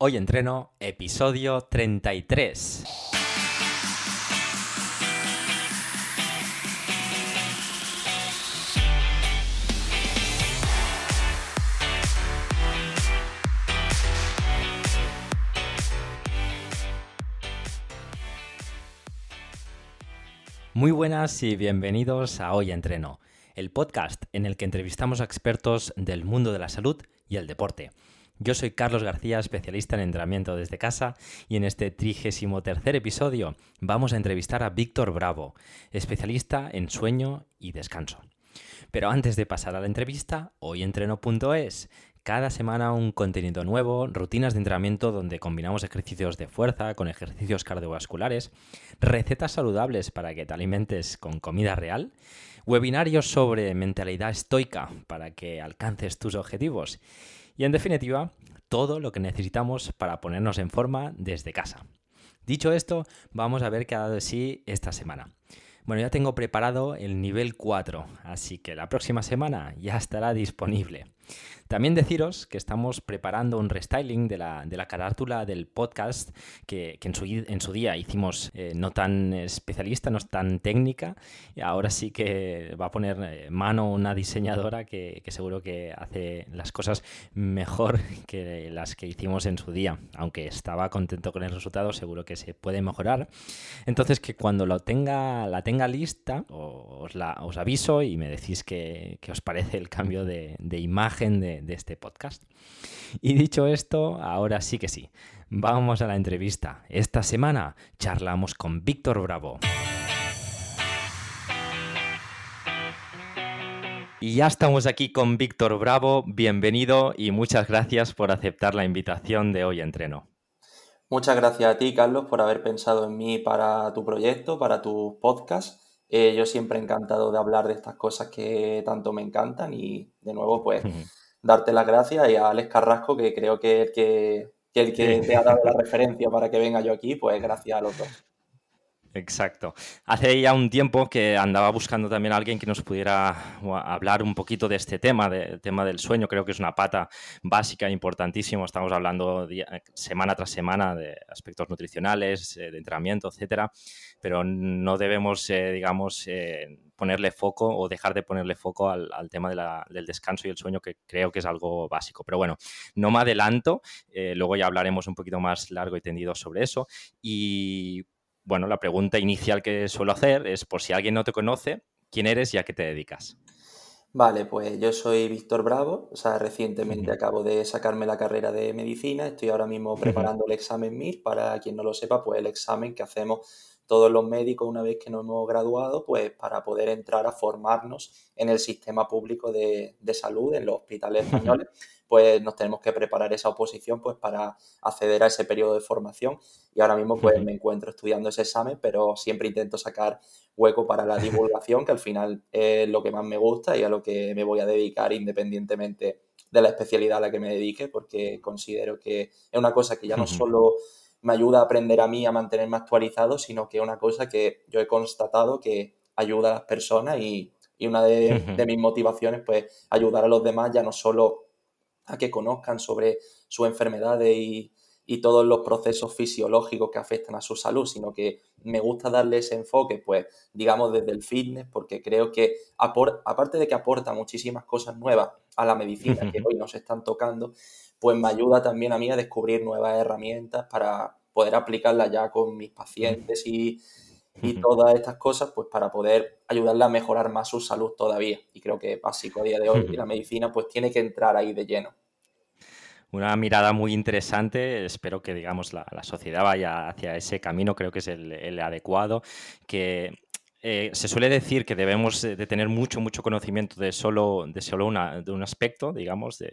Hoy entreno, episodio 33. Muy buenas y bienvenidos a Hoy Entreno, el podcast en el que entrevistamos a expertos del mundo de la salud y el deporte. Yo soy Carlos García, especialista en entrenamiento desde casa, y en este trigésimo tercer episodio vamos a entrevistar a Víctor Bravo, especialista en sueño y descanso. Pero antes de pasar a la entrevista, hoyentreno.es, cada semana un contenido nuevo, rutinas de entrenamiento donde combinamos ejercicios de fuerza con ejercicios cardiovasculares, recetas saludables para que te alimentes con comida real, webinarios sobre mentalidad estoica para que alcances tus objetivos y en definitiva, todo lo que necesitamos para ponernos en forma desde casa. Dicho esto, vamos a ver qué ha dado de sí esta semana. Bueno, ya tengo preparado el nivel 4, así que la próxima semana ya estará disponible. También deciros que estamos preparando un restyling de la, de la carátula del podcast que, en, su, en, su, día hicimos eh, no tan especialista, no tan técnica. Y ahora sí que va a poner eh, mano una diseñadora que, que, seguro que hace las cosas mejor que las que hicimos en su día. Aunque estaba contento con el resultado, seguro que se puede mejorar. Entonces que cuando lo tenga, la tenga lista, os, la, os aviso y me decís qué os parece el cambio de, de imagen de, de este podcast. Y dicho esto, ahora sí que sí, vamos a la entrevista. Esta semana charlamos con Víctor Bravo. Y ya estamos aquí con Víctor Bravo, bienvenido y muchas gracias por aceptar la invitación de hoy entreno. Muchas gracias a ti, Carlos, por haber pensado en mí para tu proyecto, para tu podcast. Eh, yo siempre encantado de hablar de estas cosas que tanto me encantan y de nuevo, pues darte las gracias y a Alex Carrasco, que creo que el que, el que te ha dado la referencia para que venga yo aquí, pues gracias a los dos. Exacto. Hace ya un tiempo que andaba buscando también a alguien que nos pudiera hablar un poquito de este tema, del tema del sueño. Creo que es una pata básica, importantísimo. Estamos hablando semana tras semana de aspectos nutricionales, eh, de entrenamiento, etcétera. Pero no debemos, eh, digamos, eh, ponerle foco o dejar de ponerle foco al, tema del descanso y el sueño, que creo que es algo básico. Pero bueno, no me adelanto. luego ya hablaremos un poquito más largo y tendido sobre eso. Y bueno, la pregunta inicial que suelo hacer es, por si alguien no te conoce, ¿quién eres y a qué te dedicas? Vale, pues yo soy Víctor Bravo, o sea, recientemente acabo de sacarme la carrera de medicina, estoy ahora mismo preparando el examen MIR, para quien no lo sepa, pues el examen que hacemos todos los médicos una vez que nos hemos graduado, pues para poder entrar a formarnos en el sistema público de, de salud, en los hospitales españoles pues nos tenemos que preparar esa oposición pues para acceder a ese periodo de formación. Y ahora mismo pues me encuentro estudiando ese examen, pero siempre intento sacar hueco para la divulgación, que al final es lo que más me gusta y a lo que me voy a dedicar independientemente de la especialidad a la que me dedique, porque considero que es una cosa que ya no solo me ayuda a aprender a mí a mantenerme actualizado, sino que es una cosa que yo he constatado que ayuda a las personas y, una de, de, mis motivaciones, pues ayudar a los demás ya no solo a que conozcan sobre sus enfermedades y, todos los procesos fisiológicos que afectan a su salud, sino que me gusta darle ese enfoque, pues, digamos, desde el fitness, porque creo que, aparte de que aporta muchísimas cosas nuevas a la medicina que hoy nos están tocando, pues me ayuda también a mí a descubrir nuevas herramientas para poder aplicarlas ya con mis pacientes y, y todas estas cosas, pues para poder ayudarle a mejorar más su salud todavía. Y creo que básico a día de hoy la medicina pues tiene que entrar ahí de lleno. Una mirada muy interesante, espero que digamos la, sociedad vaya hacia ese camino, creo que es el, el adecuado, que eh, se suele decir que debemos de tener mucho, mucho conocimiento de solo, de solo una, de un aspecto, digamos, de,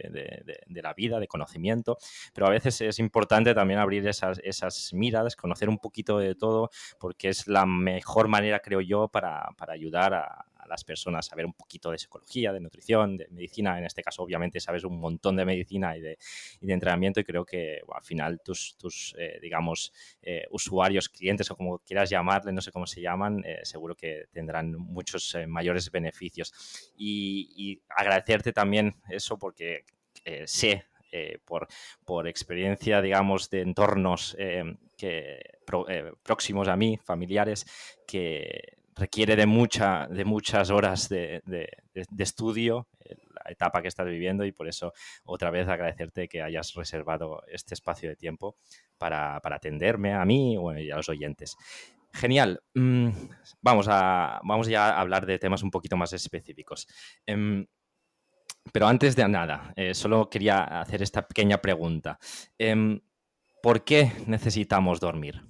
de, la vida, de conocimiento, pero a veces es importante también abrir esas, esas miradas, conocer un poquito de todo, porque es la mejor manera, creo yo, para, para ayudar a, las personas saber un poquito de psicología, de nutrición, de medicina. En este caso, obviamente, sabes un montón de medicina y de, entrenamiento y creo que al final tus, tus eh, digamos, eh, usuarios, clientes o como quieras llamarle, no sé cómo se llaman, eh, seguro que tendrán muchos mayores beneficios. Y, y, agradecerte también eso porque sé por, por, experiencia, digamos, de entornos que, próximos a mí, familiares, que requiere de, mucha, de muchas horas de, estudio la etapa que estás viviendo y por eso otra vez agradecerte que hayas reservado este espacio de tiempo para, atenderme a mí y a los oyentes. Genial. Mm, vamos, a, vamos ya a hablar de temas un poquito más específicos. Em, pero antes de nada, eh, solo quería hacer esta pequeña pregunta. Em, ¿Por qué necesitamos dormir?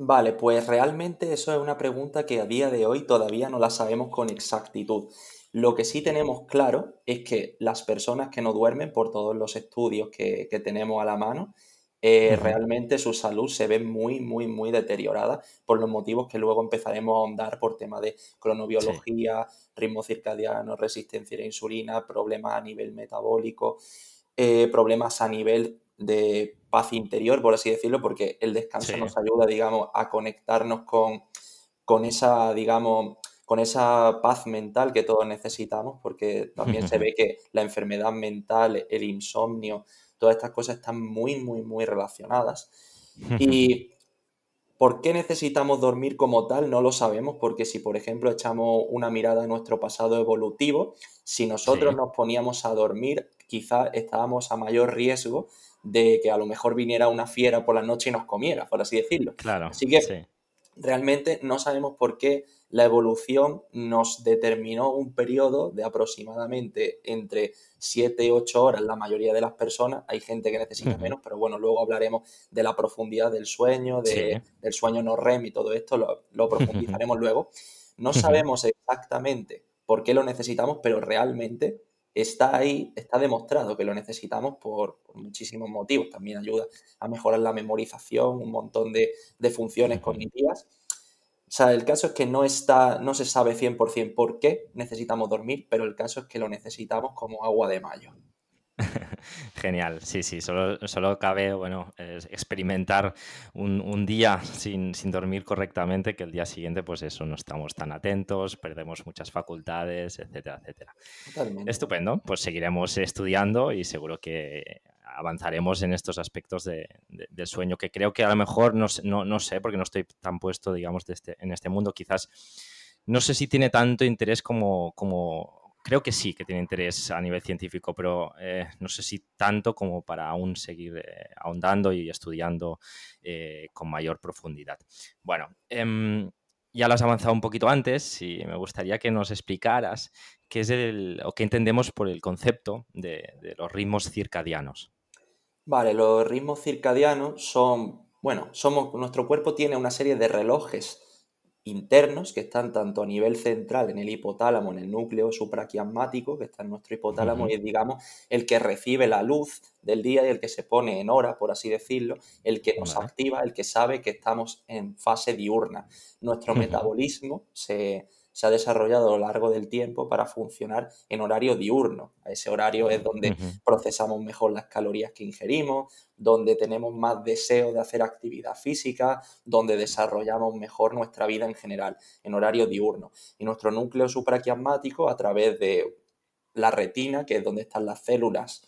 Vale, pues realmente eso es una pregunta que a día de hoy todavía no la sabemos con exactitud. Lo que sí tenemos claro es que las personas que no duermen, por todos los estudios que, tenemos a la mano, eh, realmente su salud se ve muy, muy, muy deteriorada por los motivos que luego empezaremos a ahondar por tema de cronobiología, ritmo circadiano, resistencia a la insulina, problemas a nivel metabólico, eh, problemas a nivel de paz interior, por así decirlo, porque el descanso nos ayuda, digamos, a conectarnos con, con esa, digamos, con esa paz mental que todos necesitamos, porque también se ve que la enfermedad mental, el insomnio, todas estas cosas están muy, muy, muy relacionadas. Y ¿Por qué necesitamos dormir como tal? No lo sabemos, porque si, por ejemplo, echamos una mirada a nuestro pasado evolutivo, si nosotros nos poníamos a dormir, quizás estábamos a mayor riesgo de que a lo mejor viniera una fiera por la noche y nos comiera, por así decirlo. Claro. Así que realmente no sabemos por qué la evolución nos determinó un periodo de aproximadamente entre 7 y 8 horas la mayoría de las personas. Hay gente que necesita menos, pero bueno, luego hablaremos de la profundidad del sueño, del sueño no REM y todo esto, lo, lo profundizaremos luego. No sabemos exactamente por qué lo necesitamos, pero realmente está ahí, está demostrado que lo necesitamos por, muchísimos motivos. También ayuda a mejorar la memorización, un montón de, funciones cognitivas. O sea, el caso es que no, está, no se sabe 100% por qué necesitamos dormir, pero el caso es que lo necesitamos como agua de mayo. Genial, sí, sí, solo, solo cabe bueno, experimentar un, día sin, dormir correctamente que el día siguiente, pues eso, no estamos tan atentos, perdemos muchas facultades, etcétera, etcétera. Estupendo, pues seguiremos estudiando y seguro que avanzaremos en estos aspectos del sueño, que creo que a lo mejor, no, no, sé, porque no estoy tan puesto, digamos, de este, en este mundo, quizás no sé si tiene tanto interés como, como creo que sí que tiene interés a nivel científico, pero eh, no sé si tanto como para aún seguir eh, ahondando y estudiando eh, con mayor profundidad. Bueno, em, ya lo has avanzado un poquito antes y me gustaría que nos explicaras qué es el, o qué entendemos por el concepto de, de los ritmos circadianos. Vale, los ritmos circadianos son, bueno, somos, nuestro cuerpo tiene una serie de relojes internos que están tanto a nivel central en el hipotálamo, en el núcleo supraquiasmático que está en nuestro hipotálamo y es, digamos, el que recibe la luz del día y el que se pone en hora, por así decirlo, el que nos activa, el que sabe que estamos en fase diurna. Nuestro metabolismo se, se ha desarrollado a lo largo del tiempo para funcionar en horario diurno. A ese horario es donde procesamos mejor las calorías que ingerimos, donde tenemos más deseo de hacer actividad física, donde desarrollamos mejor nuestra vida en general, en horario diurno. Y nuestro núcleo supraquiasmático, a través de la retina, que es donde están las células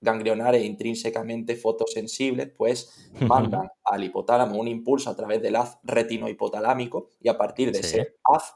ganglionares intrínsecamente fotosensibles, pues mandan al hipotálamo un impulso a través del haz retinohipotalámico y a partir de ese haz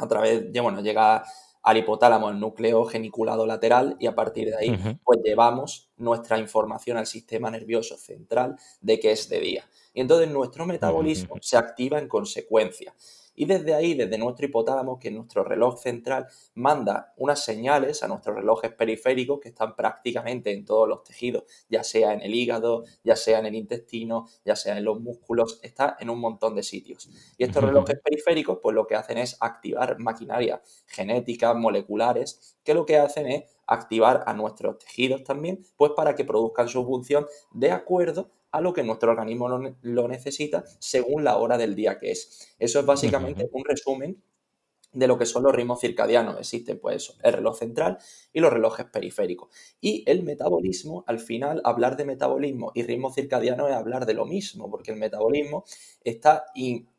a través, de, bueno, llega al hipotálamo, el núcleo geniculado lateral, y a partir de ahí, pues llevamos nuestra información al sistema nervioso central de que es de día. Y entonces nuestro metabolismo se activa en consecuencia. Y desde ahí, desde nuestro hipotálamo, que es nuestro reloj central, manda unas señales a nuestros relojes periféricos que están prácticamente en todos los tejidos, ya sea en el hígado, ya sea en el intestino, ya sea en los músculos, está en un montón de sitios. Y estos relojes periféricos, pues lo que hacen es activar maquinaria genética, moleculares, que lo que hacen es activar a nuestros tejidos también, pues para que produzcan su función de acuerdo a lo que nuestro organismo lo, necesita según la hora del día que es. Eso es básicamente un resumen de lo que son los ritmos circadianos. Existen pues el reloj central y los relojes periféricos. Y el metabolismo, al final, hablar de metabolismo y ritmo circadiano es hablar de lo mismo, porque el metabolismo está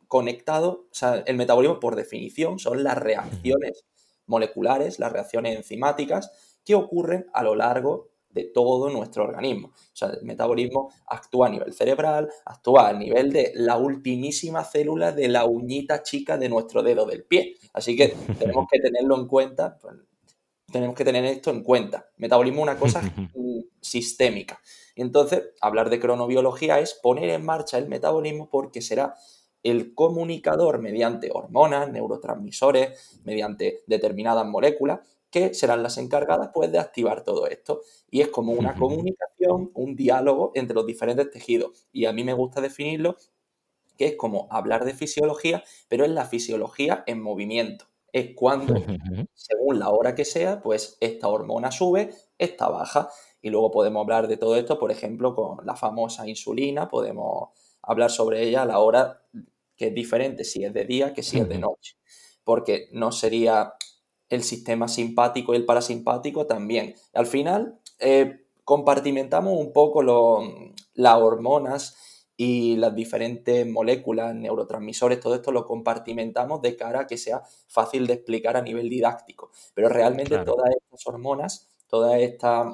conectado, o sea, el metabolismo por definición son las reacciones moleculares, las reacciones enzimáticas que ocurren a lo largo de todo nuestro organismo. O sea, el metabolismo actúa a nivel cerebral, actúa a nivel de la ultimísima célula de la uñita chica de nuestro dedo del pie. Así que tenemos que tenerlo en cuenta, pues, tenemos que tener esto en cuenta. Metabolismo es una cosa sistémica. Y entonces, hablar de cronobiología es poner en marcha el metabolismo porque será el comunicador mediante hormonas, neurotransmisores, mediante determinadas moléculas, que serán las encargadas pues, de activar todo esto. Y es como una comunicación, un diálogo entre los diferentes tejidos. Y a mí me gusta definirlo que es como hablar de fisiología, pero es la fisiología en movimiento. Es cuando, según la hora que sea, pues esta hormona sube, esta baja. Y luego podemos hablar de todo esto, por ejemplo, con la famosa insulina, podemos hablar sobre ella a la hora que es diferente si es de día que si es de noche. Porque no sería el sistema simpático y el parasimpático también. Al final, eh, compartimentamos un poco las hormonas y las diferentes moléculas, neurotransmisores, todo esto lo compartimentamos de cara a que sea fácil de explicar a nivel didáctico. Pero realmente todas estas hormonas, todas estas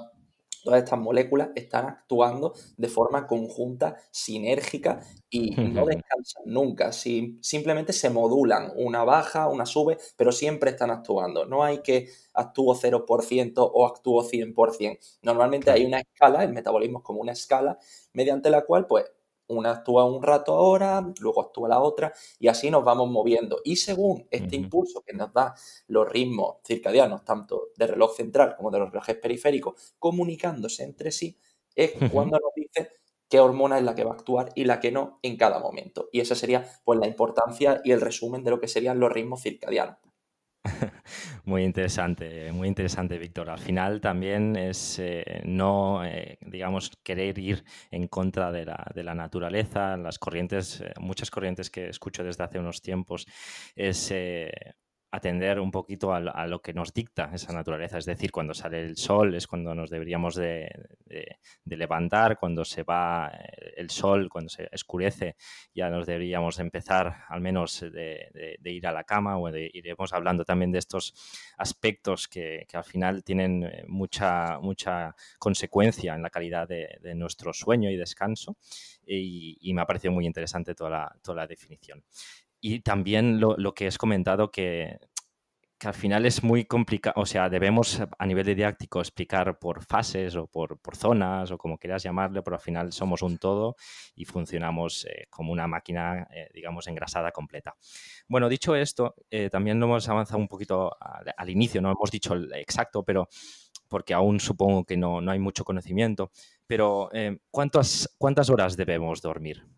todas estas moléculas están actuando de forma conjunta, sinérgica y no descansan nunca. simplemente se modulan, una baja, una sube, pero siempre están actuando. No hay que actúo 0% o actúo 100%. Normalmente hay una escala, el metabolismo es como una escala, mediante la cual pues una actúa un rato ahora, luego actúa la otra y así nos vamos moviendo. Y según este impulso que nos da los ritmos circadianos, tanto del reloj central como de los relojes periféricos, comunicándose entre sí, es cuando nos dice qué hormona es la que va a actuar y la que no en cada momento. Y esa sería pues la importancia y el resumen de lo que serían los ritmos circadianos. Muy interesante, muy interesante, Víctor. Al final también es eh, no, eh, digamos, querer ir en contra de la, de la naturaleza. Las corrientes, eh, muchas corrientes que escucho desde hace unos tiempos, es atender un poquito a, lo que nos dicta esa naturaleza. Es decir, cuando sale el sol es cuando nos deberíamos de, levantar, cuando se va eh, el sol, cuando se escurece, ya nos deberíamos empezar al menos de, ir a la cama o iremos hablando también de estos aspectos que, al final tienen eh, mucha, mucha consecuencia en la calidad de, nuestro sueño y descanso. Y, me ha parecido muy interesante toda toda la definición. Y también lo, que has comentado que, al final es muy complicado, o sea, debemos a nivel didáctico explicar por fases o por, zonas o como quieras llamarle, pero al final somos un todo y funcionamos eh, como una máquina, eh, digamos, engrasada completa. Bueno, dicho esto, eh, también lo hemos avanzado un poquito al, al, inicio, no hemos dicho el exacto, pero porque aún supongo que no, no hay mucho conocimiento, pero ¿cuántas, ¿cuántas horas debemos dormir?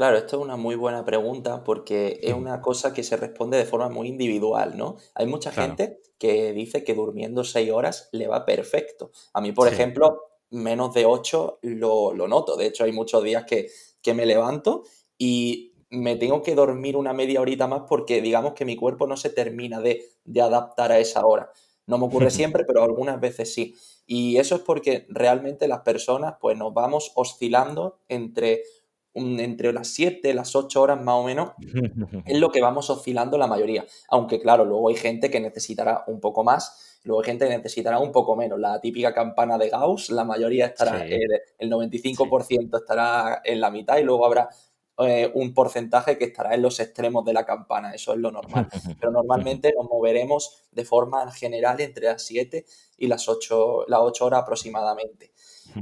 Claro, esto es una muy buena pregunta porque es una cosa que se responde de forma muy individual, ¿no? Hay mucha gente que dice que durmiendo seis horas le va perfecto. A mí, por ejemplo, menos de ocho lo, noto. De hecho, hay muchos días que, me levanto y me tengo que dormir una media horita más porque digamos que mi cuerpo no se termina de, de adaptar a esa hora. No me ocurre siempre, pero algunas veces sí. Y eso es porque realmente las personas pues nos vamos oscilando entre entre las 7, las 8 horas más o menos, es lo que vamos oscilando la mayoría. Aunque claro, luego hay gente que necesitará un poco más, luego hay gente que necesitará un poco menos. La típica campana de Gauss, la mayoría estará, el, 95% estará en la mitad y luego habrá eh, un porcentaje que estará en los extremos de la campana, eso es lo normal. Pero normalmente nos moveremos de forma general entre las 7 y las 8, las 8 horas aproximadamente.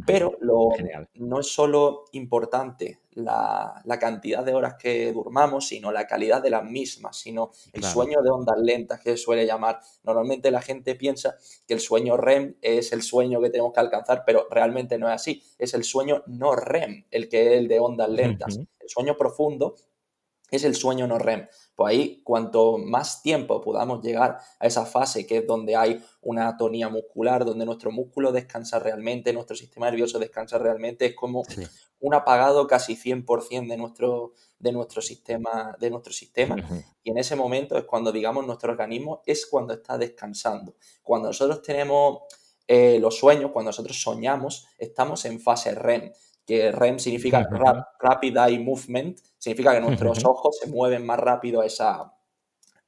Pero lo, no es solo importante la, cantidad de horas que durmamos, sino la calidad de las mismas, sino el sueño de ondas lentas que se suele llamar. Normalmente la gente piensa que el sueño REM es el sueño que tenemos que alcanzar, pero realmente no es así. Es el sueño no REM, el que es el de ondas lentas. El sueño profundo es el sueño no REM. Pues ahí, cuanto más tiempo podamos llegar a esa fase que es donde hay una atonía muscular, donde nuestro músculo descansa realmente, nuestro sistema nervioso descansa realmente, es como un apagado casi 100% de nuestro, de nuestro sistema. De nuestro sistema. Y en ese momento es cuando, digamos, nuestro organismo es cuando está descansando. Cuando nosotros tenemos eh, los sueños, cuando nosotros soñamos, estamos en fase REM que REM significa Rapid Eye Movement, significa que nuestros ojos se mueven más rápido a esa,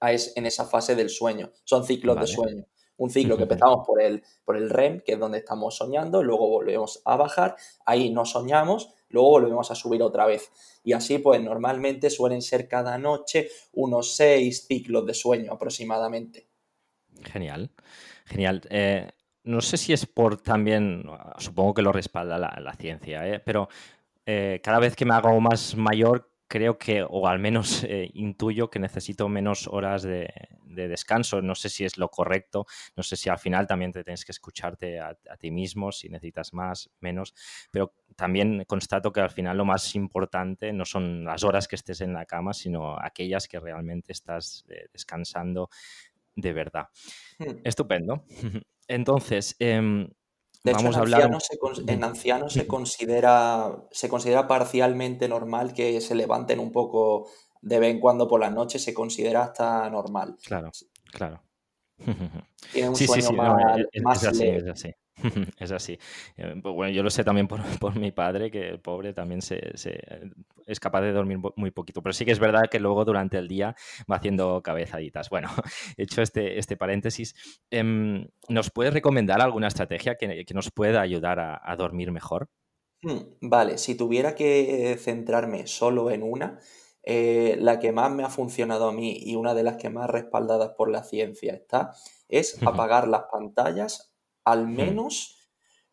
en esa fase del sueño. Son ciclos de sueño. Un ciclo que empezamos por el, por el REM, que es donde estamos soñando, luego volvemos a bajar, ahí no soñamos, luego volvemos a subir otra vez. Y así, pues normalmente suelen ser cada noche unos seis ciclos de sueño aproximadamente. Genial, genial. Eh, no sé si es por también, supongo que lo respalda la, ciencia, ¿eh? pero eh, cada vez que me hago más mayor, creo que, o al menos eh, intuyo que necesito menos horas de, descanso. No sé si es lo correcto, no sé si al final también te tienes que escucharte a, ti mismo, si necesitas más, menos, pero también constato que al final lo más importante no son las horas que estés en la cama, sino aquellas que realmente estás descansando de verdad. Hmm. Estupendo. Entonces, em, vamos a hablar. en ancianos se considera, se considera parcialmente normal que se levanten un poco de vez en cuando por la noche, se considera hasta normal. Claro, claro. Tiene un sueño más, así. es así. Eh, pues bueno, yo lo sé también por, mi padre, que el pobre también se, es capaz de dormir muy poquito, pero sí que es verdad que luego durante el día va haciendo cabezaditas. Bueno, hecho este, este paréntesis, em, ¿nos puedes recomendar alguna estrategia que, nos pueda ayudar a, dormir mejor? Hmm, vale, si tuviera que centrarme solo en una, eh, la que más me ha funcionado a mí y una de las que más respaldadas por la ciencia está, es apagar las pantallas al menos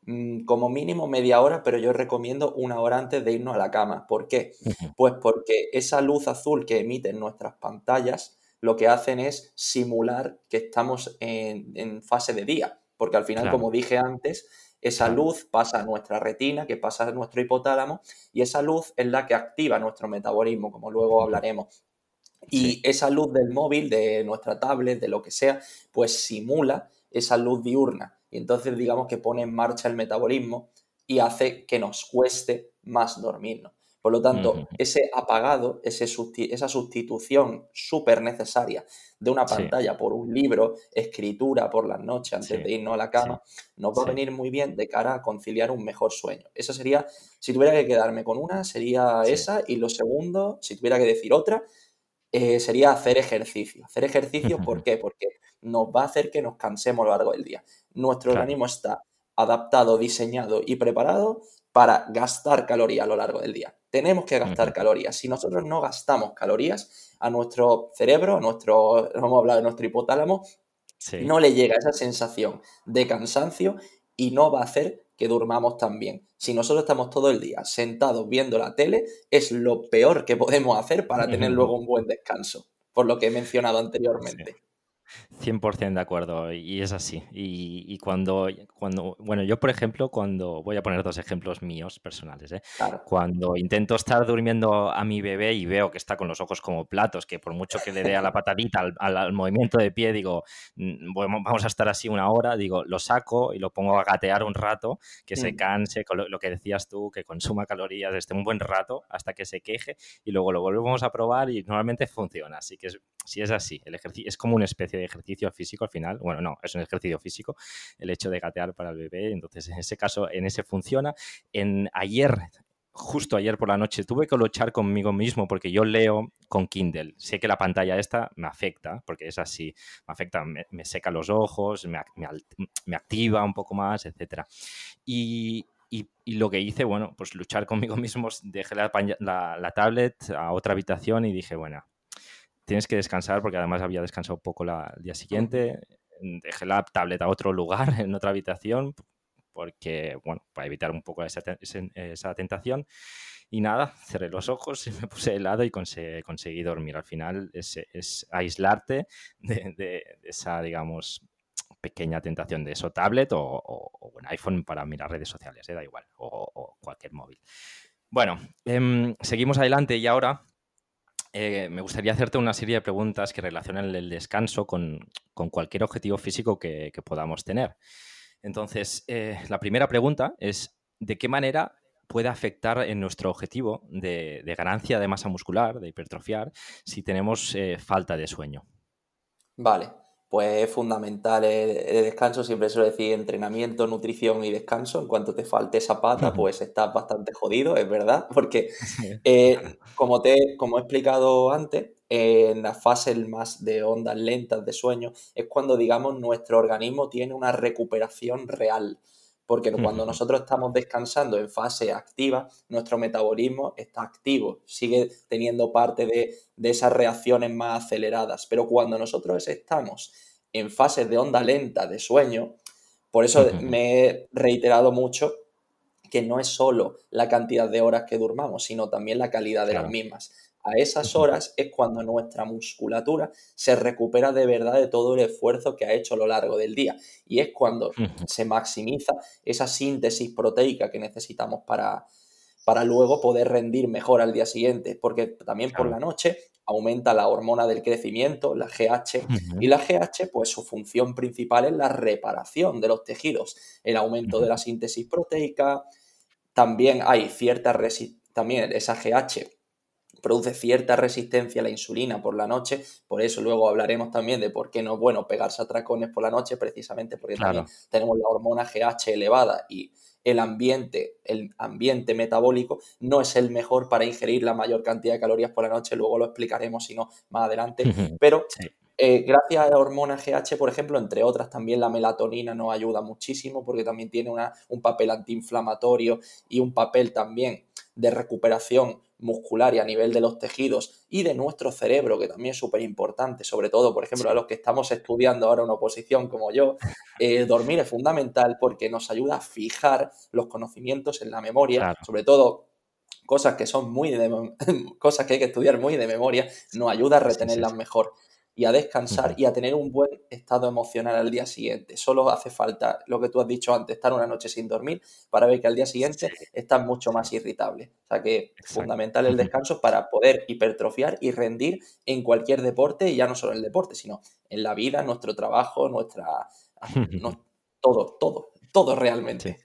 mm, como mínimo media hora, pero yo recomiendo una hora antes de irnos a la cama. ¿Por qué? Pues porque esa luz azul que emiten nuestras pantallas lo que hacen es simular que estamos en, fase de día, porque al final, como dije antes, esa luz pasa a nuestra retina, que pasa a nuestro hipotálamo, y esa luz es la que activa nuestro metabolismo, como luego hablaremos. Y esa luz del móvil, de nuestra tablet, de lo que sea, pues simula esa luz diurna y entonces digamos que pone en marcha el metabolismo y hace que nos cueste más dormirnos. Por lo tanto, ese apagado, ese esa sustitución súper necesaria de una pantalla por un libro, escritura por las noches antes de irnos a la cama, nos va a venir muy bien de cara a conciliar un mejor sueño. Esa sería, si tuviera que quedarme con una, sería esa. Y lo segundo, si tuviera que decir otra, eh, sería hacer ejercicio. Hacer ejercicio, ¿por qué? Porque nos va a hacer que nos cansemos a lo largo del día. Nuestro organismo está adaptado, diseñado y preparado para gastar calorías a lo largo del día. Tenemos que gastar calorías. Si nosotros no gastamos calorías a nuestro cerebro, a nuestro, vamos a hablar de nuestro hipotálamo, no le llega esa sensación de cansancio y no va a hacer que durmamos tan bien. Si nosotros estamos todo el día sentados viendo la tele, es lo peor que podemos hacer para tener luego un buen descanso, por lo que he mencionado anteriormente. 100% de acuerdo, y es así. Y, cuando, cuando, bueno, yo por ejemplo, cuando, voy a poner dos ejemplos míos personales, ¿eh? cuando intento estar durmiendo a mi bebé y veo que está con los ojos como platos, que por mucho que le dé a la patadita al, movimiento de pie, digo, mm, vamos a estar así una hora, digo, lo saco y lo pongo a gatear un rato, que se mm. canse, con lo, que decías tú, que consuma calorías, esté un buen rato hasta que se queje y luego lo volvemos a probar y normalmente funciona. Así que si es así, el ejercicio es como una especie ejercicio físico al final. Bueno, no, es un ejercicio físico el hecho de gatear para el bebé. Entonces, en ese caso, en ese funciona. En ayer, justo ayer por la noche, tuve que luchar conmigo mismo porque yo leo con Kindle. Sé que la pantalla esta me afecta, porque es así, me afecta, me, seca los ojos, me, activa un poco más, etc. Y, lo que hice, bueno, pues luchar conmigo mismo, dejé la, tablet a otra habitación y dije, bueno, tienes que descansar porque además había descansado poco la, el día siguiente. Dejé la tableta a otro lugar, en otra habitación, porque, bueno, para evitar un poco esa, esa tentación. Y nada, cerré los ojos y me puse helado y conseguí, dormir. Al final es, es aislarte de, esa, digamos, pequeña tentación de eso, tablet o, un iPhone para mirar redes sociales, ¿eh? da igual, o, cualquier móvil. Bueno, em, seguimos adelante y ahora eh, me gustaría hacerte una serie de preguntas que relacionan el descanso con, cualquier objetivo físico que, podamos tener. Entonces, eh, la primera pregunta es, ¿de qué manera puede afectar en nuestro objetivo de, ganancia de masa muscular, de hipertrofiar, si tenemos eh, falta de sueño? Vale, Pues es fundamental el, descanso, siempre suelo decir entrenamiento, nutrición y descanso. En cuanto te falte esa pata, pues estás bastante jodido, es verdad, porque eh, como, te, como he explicado antes, en las fases más de ondas lentas de sueño es cuando, digamos, nuestro organismo tiene una recuperación real. Porque cuando nosotros estamos descansando en fase activa, nuestro metabolismo está activo, sigue teniendo parte de, esas reacciones más aceleradas. Pero cuando nosotros estamos en fases de onda lenta de sueño, por eso me he reiterado mucho que no es solo la cantidad de horas que durmamos, sino también la calidad de las mismas a esas horas es cuando nuestra musculatura se recupera de verdad de todo el esfuerzo que ha hecho a lo largo del día. Y es cuando se maximiza esa síntesis proteica que necesitamos para, para luego poder rendir mejor al día siguiente. Porque también por la noche aumenta la hormona del crecimiento, la GH, y la GH, pues su función principal es la reparación de los tejidos, el aumento de la síntesis proteica, también hay cierta también esa GH produce cierta resistencia a la insulina por la noche, por eso luego hablaremos también de por qué no es bueno pegarse a tracones por la noche, precisamente porque también tenemos la hormona GH elevada y el ambiente, el ambiente metabólico no es el mejor para ingerir la mayor cantidad de calorías por la noche, luego lo explicaremos si no más adelante, pero eh, gracias a la hormona GH, por ejemplo, entre otras, también la melatonina nos ayuda muchísimo porque también tiene una, un papel antiinflamatorio y un papel también de recuperación muscular y a nivel de los tejidos y de nuestro cerebro, que también es súper importante, sobre todo, por ejemplo, a los que estamos estudiando ahora una oposición como yo, eh, dormir es fundamental porque nos ayuda a fijar los conocimientos en la memoria, sobre todo cosas que son muy de cosas que hay que estudiar muy de memoria, nos ayuda a retenerlas mejor y a descansar y a tener un buen estado emocional al día siguiente. Solo hace falta lo que tú has dicho antes, estar una noche sin dormir para ver que al día siguiente estás mucho más irritable. O sea que es fundamental el descanso para poder hipertrofiar y rendir en cualquier deporte, y ya no solo en el deporte, sino en la vida, nuestro trabajo, nuestra... todo, todo, todo realmente.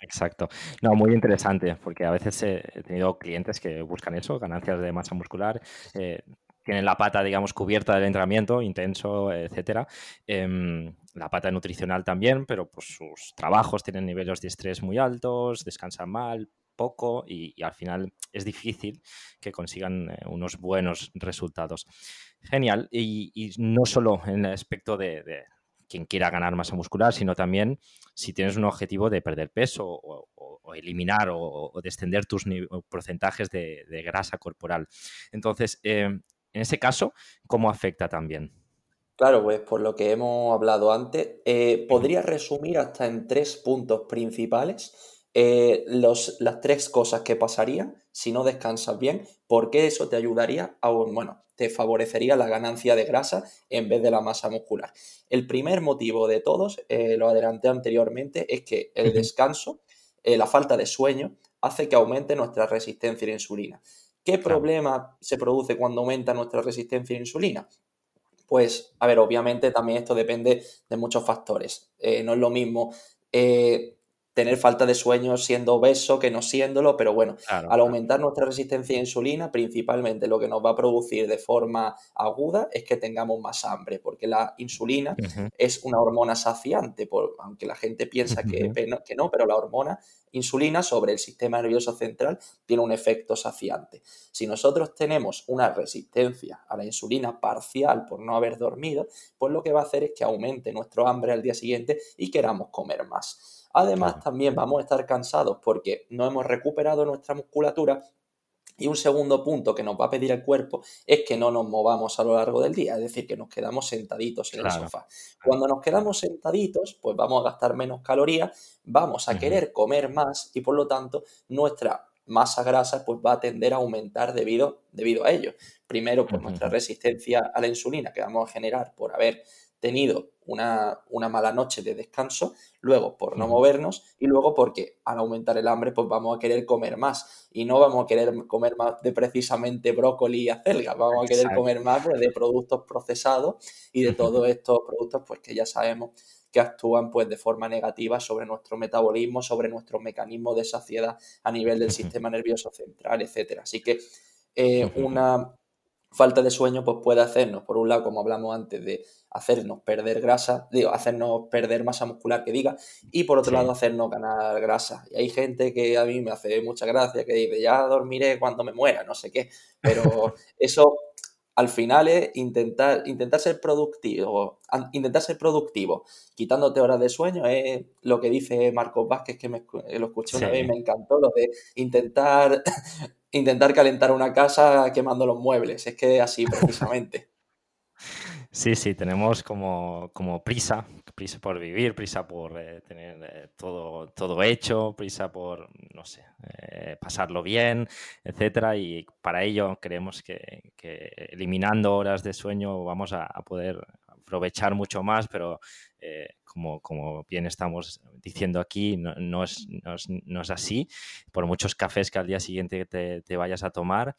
Exacto. No, muy interesante, porque a veces he tenido clientes que buscan eso, ganancias de masa muscular, eh, tienen la pata, digamos, cubierta del entrenamiento, intenso, etcétera. Em, la pata nutricional también, pero pues sus trabajos tienen niveles de estrés muy altos, descansan mal, poco y, al final es difícil que consigan eh, unos buenos resultados. Genial. Y, no solo en el aspecto de, quien quiera ganar masa muscular, sino también si tienes un objetivo de perder peso o, eliminar o, descender tus porcentajes de, grasa corporal. Entonces, em, en ese caso, ¿cómo afecta también? Claro, pues por lo que hemos hablado antes, eh, podría resumir hasta en tres puntos principales eh, las tres cosas que pasarían si no descansas bien, porque eso te ayudaría a, bueno, te favorecería la ganancia de grasa en vez de la masa muscular. El primer motivo de todos, eh, lo adelanté anteriormente, es que el descanso, la falta de sueño, hace que aumente nuestra resistencia a la insulina. ¿Qué problema se produce cuando aumenta nuestra resistencia a la insulina? Pues, a ver, obviamente también esto depende de muchos factores. Eh, no es lo mismo eh, tener falta de sueño siendo obeso que no siéndolo, pero bueno, al aumentar nuestra resistencia a insulina, principalmente lo que nos va a producir de forma aguda es que tengamos más hambre, porque la insulina es una hormona saciante, por, aunque la gente piensa que, que no, pero la hormona insulina sobre el sistema nervioso central tiene un efecto saciante. Si nosotros tenemos una resistencia a la insulina parcial por no haber dormido, pues lo que va a hacer es que aumente nuestro hambre al día siguiente y queramos comer más. Además, también vamos a estar cansados porque no hemos recuperado nuestra musculatura y un segundo punto que nos va a pedir el cuerpo es que no nos movamos a lo largo del día, es decir, que nos quedamos sentaditos en el sofá. Cuando nos quedamos sentaditos, pues vamos a gastar menos calorías, vamos a querer comer más y por lo tanto nuestra masa grasa pues va a tender a aumentar debido, debido a ello. Primero por nuestra resistencia a la insulina que vamos a generar por haber tenido una, mala noche de descanso, luego por no movernos y luego porque al aumentar el hambre pues vamos a querer comer más. Y no vamos a querer comer más de precisamente brócoli y acelga, vamos a querer comer más pues, de productos procesados y de todos estos productos pues que ya sabemos que actúan pues de forma negativa sobre nuestro metabolismo, sobre nuestro mecanismo de saciedad a nivel del sistema nervioso central, etcétera. Así que eh, una falta de sueño pues puede hacernos, por un lado, como hablamos antes, de hacernos perder grasa, digo, hacernos perder masa muscular, que diga, y por otro lado, hacernos ganar grasa. Y hay gente que a mí me hace mucha gracia, que dice, ya dormiré cuando me muera, no sé qué, pero eso al final es intentar, intentar ser productivo, intentar ser productivo, quitándote horas de sueño, es lo que dice Marcos Vázquez, que me, lo escuché una vez y me encantó, lo de intentar, intentar calentar una casa quemando los muebles, es que así precisamente. Sí, sí, tenemos como, como prisa, prisa por vivir, prisa por eh, tener eh, todo, todo hecho, prisa por, no sé, eh, pasarlo bien, etcétera. Y para ello creemos que, eliminando horas de sueño vamos a, poder aprovechar mucho más, pero como, como, bien estamos diciendo aquí, no, es, no, es, así. Por muchos cafés que al día siguiente te, te vayas a tomar,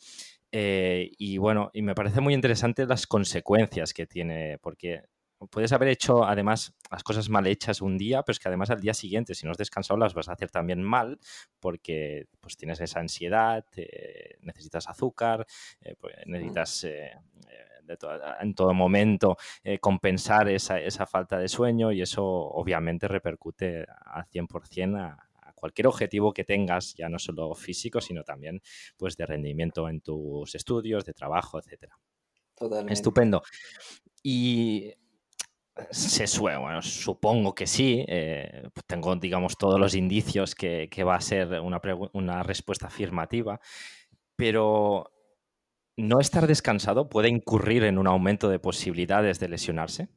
eh, y bueno, y me parece muy interesante las consecuencias que tiene, porque puedes haber hecho además las cosas mal hechas un día, pero es que además al día siguiente, si no has descansado, las vas a hacer también mal, porque pues tienes esa ansiedad, necesitas azúcar, eh, pues, necesitas eh, en todo momento compensar esa, esa, falta de sueño y eso obviamente repercute al 100% a, cualquier objetivo que tengas, ya no solo físico, sino también pues de rendimiento en tus estudios, de trabajo, etcétera. Totalmente. Estupendo. Y se suele, bueno, supongo que sí. Eh, tengo, digamos, todos los indicios que, va a ser una, una, respuesta afirmativa, pero ¿no estar descansado puede incurrir en un aumento de posibilidades de lesionarse?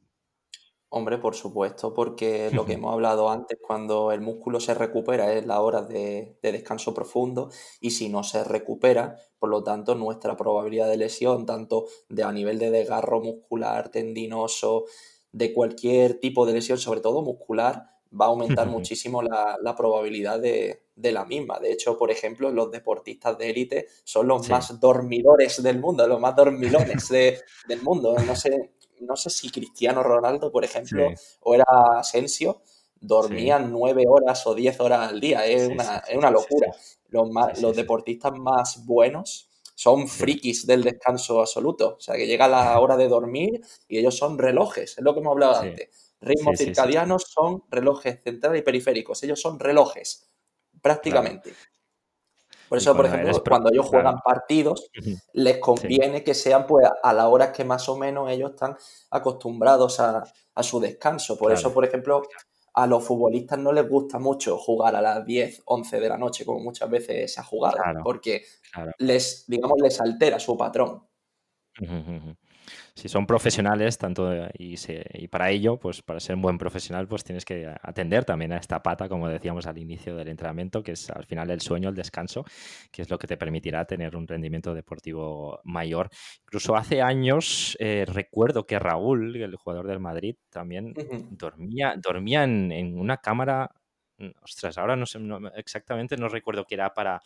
Hombre, por supuesto, porque lo que hemos hablado antes, cuando el músculo se recupera es la hora de, descanso profundo y si no se recupera, por lo tanto, nuestra probabilidad de lesión, tanto de a nivel de desgarro muscular, tendinoso, de cualquier tipo de lesión, sobre todo muscular, va a aumentar muchísimo la, probabilidad de, la misma. De hecho, por ejemplo, los deportistas de élite son los más dormidores del mundo, los más dormilones del mundo. No sé, no sé si Cristiano Ronaldo, por ejemplo, o era Asensio, dormían nueve horas o diez horas al día. Es, una, locura. Los, los deportistas más buenos son frikis del descanso absoluto. O sea, que llega la hora de dormir y ellos son relojes, es lo que hemos hablado antes. Ritmos circadianos son relojes centrales y periféricos. Ellos son relojes, prácticamente. Por eso, por ejemplo, cuando ellos juegan partidos, les conviene que sean pues a la hora que más o menos ellos están acostumbrados a, su descanso. Por eso, por ejemplo, a los futbolistas no les gusta mucho jugar a las 10, 11 de la noche, como muchas veces se ha jugado, porque les, digamos, les altera su patrón si son profesionales, tanto y, para ello, pues para ser un buen profesional, pues tienes que atender también a esta pata, como decíamos al inicio del entrenamiento, que es al final el sueño, el descanso, que es lo que te permitirá tener un rendimiento deportivo mayor. Incluso hace años eh, recuerdo que Raúl, el jugador del Madrid, también dormía, dormía en, una cámara. Ostras, ahora no sé exactamente, no recuerdo qué era para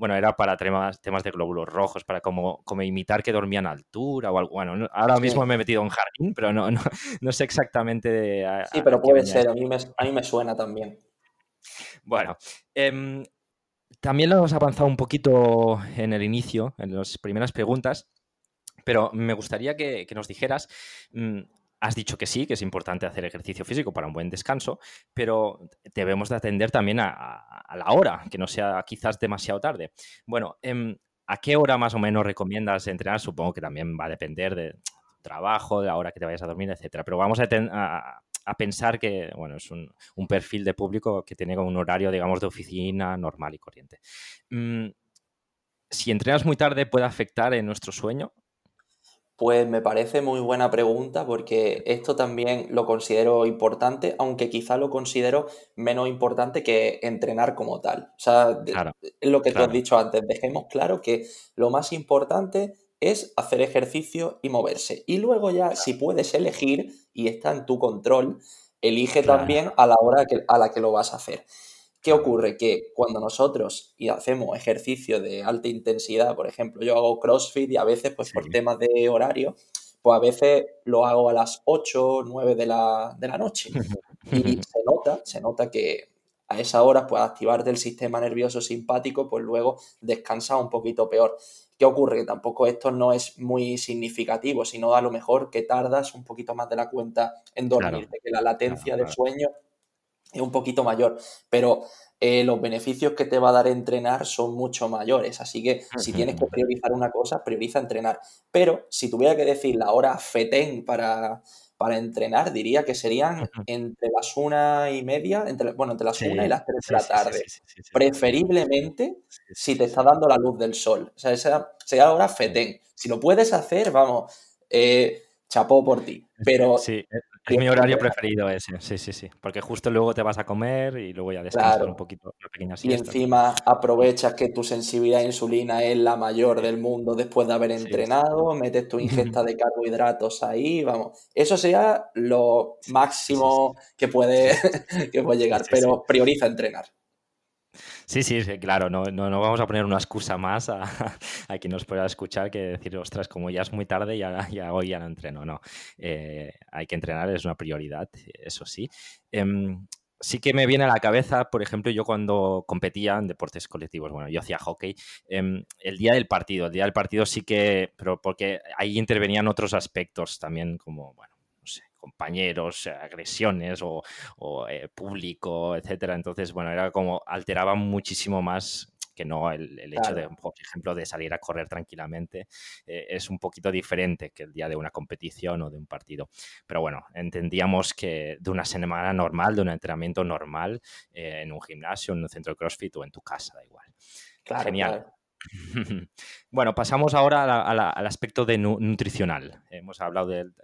bueno, era para temas, temas de glóbulos rojos, para como, como imitar que dormían a altura o algo. Bueno, ahora mismo me he metido en jardín, pero no, no, sé exactamente. sí, pero puede ser, a mí, me, a mí me suena también. Bueno, em, también lo hemos avanzado un poquito en el inicio, en las primeras preguntas, pero me gustaría que, nos dijeras. Has dicho que sí, que es importante hacer ejercicio físico para un buen descanso, pero debemos de atender también a, la hora, que no sea quizás demasiado tarde. Bueno, em, ¿a qué hora más o menos recomiendas entrenar? Supongo que también va a depender de tu trabajo, de la hora que te vayas a dormir, etcétera. Pero vamos a, pensar que, bueno, es un, perfil de público que tiene un horario, digamos, de oficina normal y corriente. Mm, si entrenas muy tarde, ¿puede afectar en nuestro sueño? Pues me parece muy buena pregunta porque esto también lo considero importante, aunque quizá lo considero menos importante que entrenar como tal. O sea, es lo que tú has dicho antes, dejemos claro que lo más importante es hacer ejercicio y moverse. Y luego ya, si puedes elegir y está en tu control, elige también a la hora a la que lo vas a hacer. ¿Qué ocurre? Que cuando nosotros y hacemos ejercicio de alta intensidad, por ejemplo, yo hago CrossFit y a veces, pues por temas de horario, pues a veces lo hago a las 8 o 9 de la, noche. Y se nota, se nota que a esa hora, pues activarte el sistema nervioso simpático, pues luego descansa un poquito peor. ¿Qué ocurre? Que tampoco esto no es muy significativo, sino a lo mejor que tardas un poquito más de la cuenta en dormirte, que la latencia del sueño es un poquito mayor, pero eh, los beneficios que te va a dar entrenar son mucho mayores. Así que si tienes que priorizar una cosa, prioriza entrenar. Pero si tuviera que decir la hora FETEN para, para entrenar, diría que serían entre las una y media, entre, bueno, entre las una y las tres de la tarde. Preferiblemente si te está dando la luz del sol. O sea, esa sería la hora FETEN. Si lo puedes hacer, vamos, eh, chapó por ti. Pero sí, es mi horario preferido ese, sí, sí, sí. Porque justo luego te vas a comer y luego ya descansar un poquito, una pequeña siesta. Y encima aprovechas que tu sensibilidad a insulina es la mayor del mundo después de haber entrenado, metes tu ingesta de carbohidratos ahí, vamos. Eso sería lo máximo que puede, que puede llegar, pero prioriza entrenar. Sí, sí, claro, no, no, vamos a poner una excusa más a, quien nos pueda escuchar que decir, ostras, como ya es muy tarde, ya, ya hoy ya no entreno. No, eh, hay que entrenar, es una prioridad, eso sí. Em, sí que me viene a la cabeza, por ejemplo, yo cuando competía en deportes colectivos, bueno, yo hacía hockey, em, el día del partido, el día del partido sí que, pero porque ahí intervenían otros aspectos también, como, bueno, compañeros, agresiones o, eh, público, etcétera. Entonces, bueno, era como alteraba muchísimo más que no el, hecho de, por ejemplo, de salir a correr tranquilamente. Eh, es un poquito diferente que el día de una competición o de un partido. Pero bueno, entendíamos que de una semana normal, de un entrenamiento normal, eh, en un gimnasio, en un centro de CrossFit o en tu casa, da igual. Genial. bueno, pasamos ahora al aspecto de nutricional. Hemos hablado del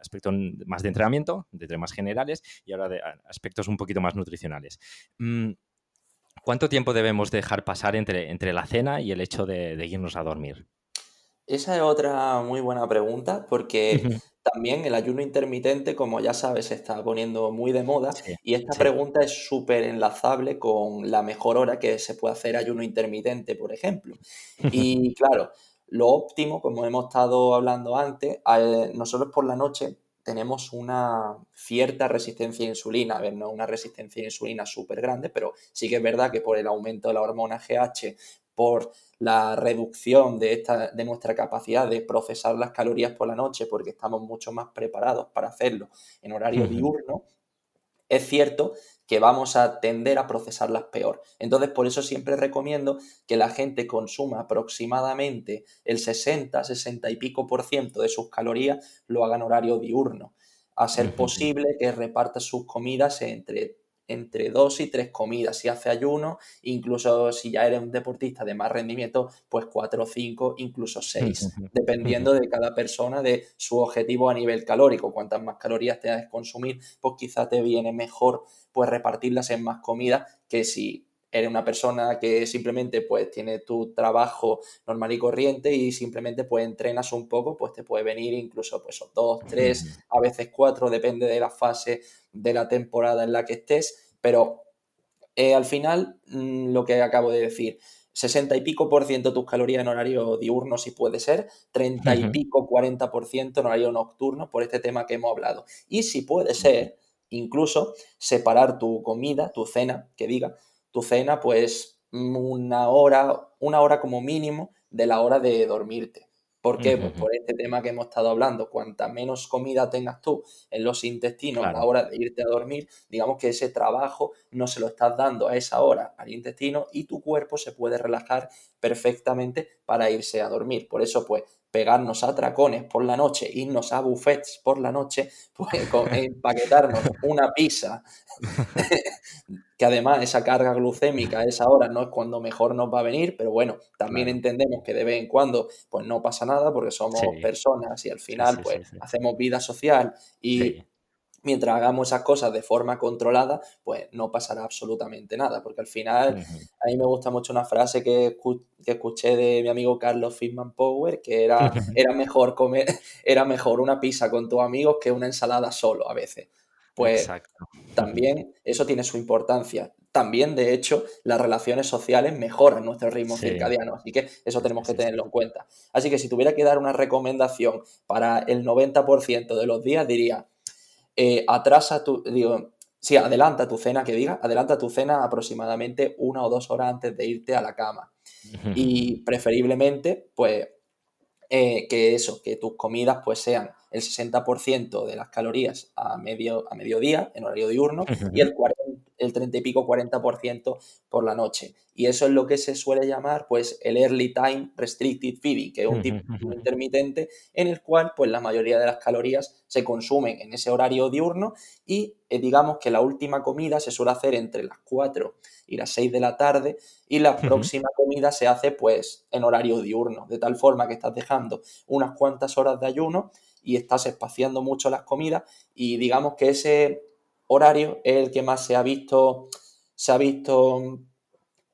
aspecto más de entrenamiento, de temas generales y ahora de aspectos un poquito más nutricionales. Mm, ¿Cuánto tiempo debemos dejar pasar entre, entre la cena y el hecho de, irnos a dormir? Esa es otra muy buena pregunta porque también el ayuno intermitente, como ya sabes, se está poniendo muy de moda y esta pregunta es súper enlazable con la mejor hora que se puede hacer ayuno intermitente, por ejemplo. Y claro, lo óptimo, como hemos estado hablando antes, nosotros por la noche tenemos una cierta resistencia a insulina, a ver, no una resistencia a insulina súper grande, pero sí que es verdad que por el aumento de la hormona GH, por la reducción de, esta, de nuestra capacidad de procesar las calorías por la noche, porque estamos mucho más preparados para hacerlo en horario diurno, es cierto que vamos a tender a procesarlas peor. Entonces, por eso siempre recomiendo que la gente consuma aproximadamente el 60, 60 y pico por ciento de sus calorías lo haga en horario diurno. A ser posible que reparta sus comidas entre entre dos y tres comidas. Si hace ayuno, incluso si ya eres un deportista de más rendimiento, pues cuatro o cinco, incluso seis, dependiendo de cada persona, de su objetivo a nivel calórico. Cuantas más calorías tengas que consumir, pues quizá te viene mejor pues repartirlas en más comidas que si eres una persona que simplemente pues tiene tu trabajo normal y corriente y simplemente pues entrenas un poco, pues te puede venir incluso pues dos, tres, a veces cuatro, depende de la fase de la temporada en la que estés, pero eh, al final mm, lo que acabo de decir, 60 y pico por ciento tus calorías en horario diurno si puede ser, 30 y pico, 40 por ciento en horario nocturno por este tema que hemos hablado. Y si puede ser, incluso separar tu comida, tu cena, que diga, tu cena, pues una hora, una hora como mínimo de la hora de dormirte. ¿Por qué? Pues por este tema que hemos estado hablando. Cuanta menos comida tengas tú en los intestinos a la hora de irte a dormir, digamos que ese trabajo no se lo estás dando a esa hora al intestino y tu cuerpo se puede relajar perfectamente para irse a dormir. Por eso, pues, pegarnos a tracones por la noche, irnos a buffets por la noche, pues empaquetarnos una pizza, que además esa carga glucémica a esa hora no es cuando mejor nos va a venir, pero bueno, también entendemos que de vez en cuando pues no pasa nada porque somos personas y al final pues hacemos vida social y mientras hagamos esas cosas de forma controlada, pues no pasará absolutamente nada, porque al final a mí me gusta mucho una frase que, escuché de mi amigo Carlos Fitman Power, que era, era mejor comer, era mejor una pizza con tus amigos que una ensalada solo a veces. Pues también eso tiene su importancia. También, de hecho, las relaciones sociales mejoran nuestro ritmo circadiano, así que eso tenemos que tenerlo en cuenta. Así que si tuviera que dar una recomendación para el 90% de los días, diría, eh, atrasa tu, digo, Sí, adelanta tu cena, que diga, adelanta tu cena aproximadamente una o dos horas antes de irte a la cama. Y preferiblemente, pues, eh, que eso, que tus comidas pues sean el 60% de las calorías a, medio, a mediodía, en horario diurno, y el, 40, el 30 y pico, 40% por la noche. Y eso es lo que se suele llamar pues el Early Time Restricted Feeding, que es un tipo intermitente en el cual pues la mayoría de las calorías se consumen en ese horario diurno y eh, digamos que la última comida se suele hacer entre las 4 y las 6 de la tarde y la próxima comida se hace pues en horario diurno, de tal forma que estás dejando unas cuantas horas de ayuno y estás espaciando mucho las comidas y digamos que ese horario es el que más se ha visto, se ha visto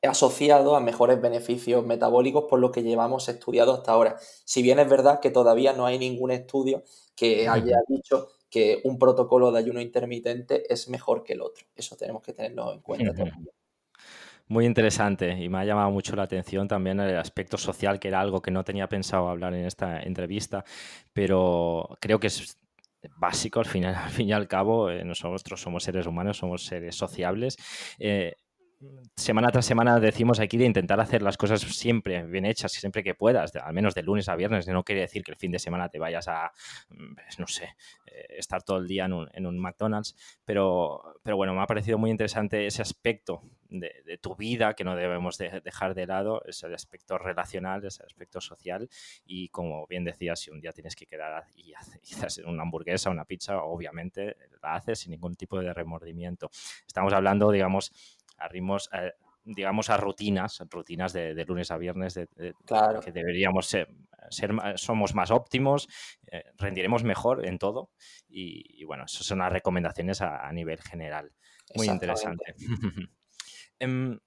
asociado a mejores beneficios metabólicos por lo que llevamos estudiado hasta ahora. Si bien es verdad que todavía no hay ningún estudio que haya dicho que un protocolo de ayuno intermitente es mejor que el otro. Eso tenemos que tenerlo en cuenta también. Muy interesante y me ha llamado mucho la atención también el aspecto social, que era algo que no tenía pensado hablar en esta entrevista, pero creo que es básico al, final, al fin y al cabo. Eh, nosotros somos seres humanos, somos seres sociables. Eh, semana tras semana decimos aquí de intentar hacer las cosas siempre bien hechas, siempre que puedas, al menos de lunes a viernes. No quiere decir que el fin de semana te vayas a, mm, pues, no sé, eh, estar todo el día en un, en un, McDonald's, pero, pero bueno, me ha parecido muy interesante ese aspecto de, tu vida que no debemos dejar de lado, ese aspecto relacional, ese aspecto social y como bien decías, si un día tienes que quedar y hacer una hamburguesa, una pizza, obviamente la haces sin ningún tipo de remordimiento. Estamos hablando, digamos, arrimos, eh, digamos, a rutinas, rutinas de, lunes a viernes, de, que deberíamos ser, somos más óptimos, eh, rendiremos mejor en todo y, bueno, esas son las recomendaciones a, nivel general. Muy interesante. Em,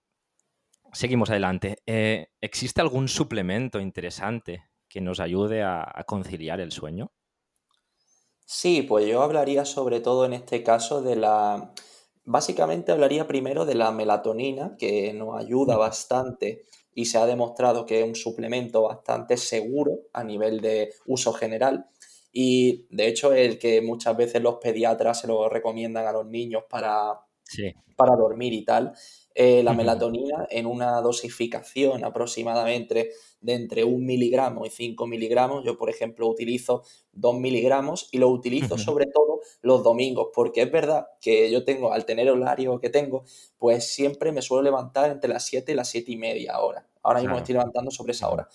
seguimos adelante. Eh, ¿Existe algún suplemento interesante que nos ayude a conciliar el sueño? Sí, pues yo hablaría sobre todo en este caso de la Básicamente hablaría primero de la melatonina, que nos ayuda bastante y se ha demostrado que es un suplemento bastante seguro a nivel de uso general. Y de hecho, el que muchas veces los pediatras se lo recomiendan a los niños para, para dormir y tal. Eh, la melatonina en una dosificación aproximadamente de entre un miligramo y 5 miligramos. Yo, por ejemplo, utilizo 2 miligramos y lo utilizo sobre todo los domingos, porque es verdad que yo tengo, al tener el horario que tengo, pues siempre me suelo levantar entre las 7 y las 7 y media hora. Ahora mismo estoy levantando sobre esa hora.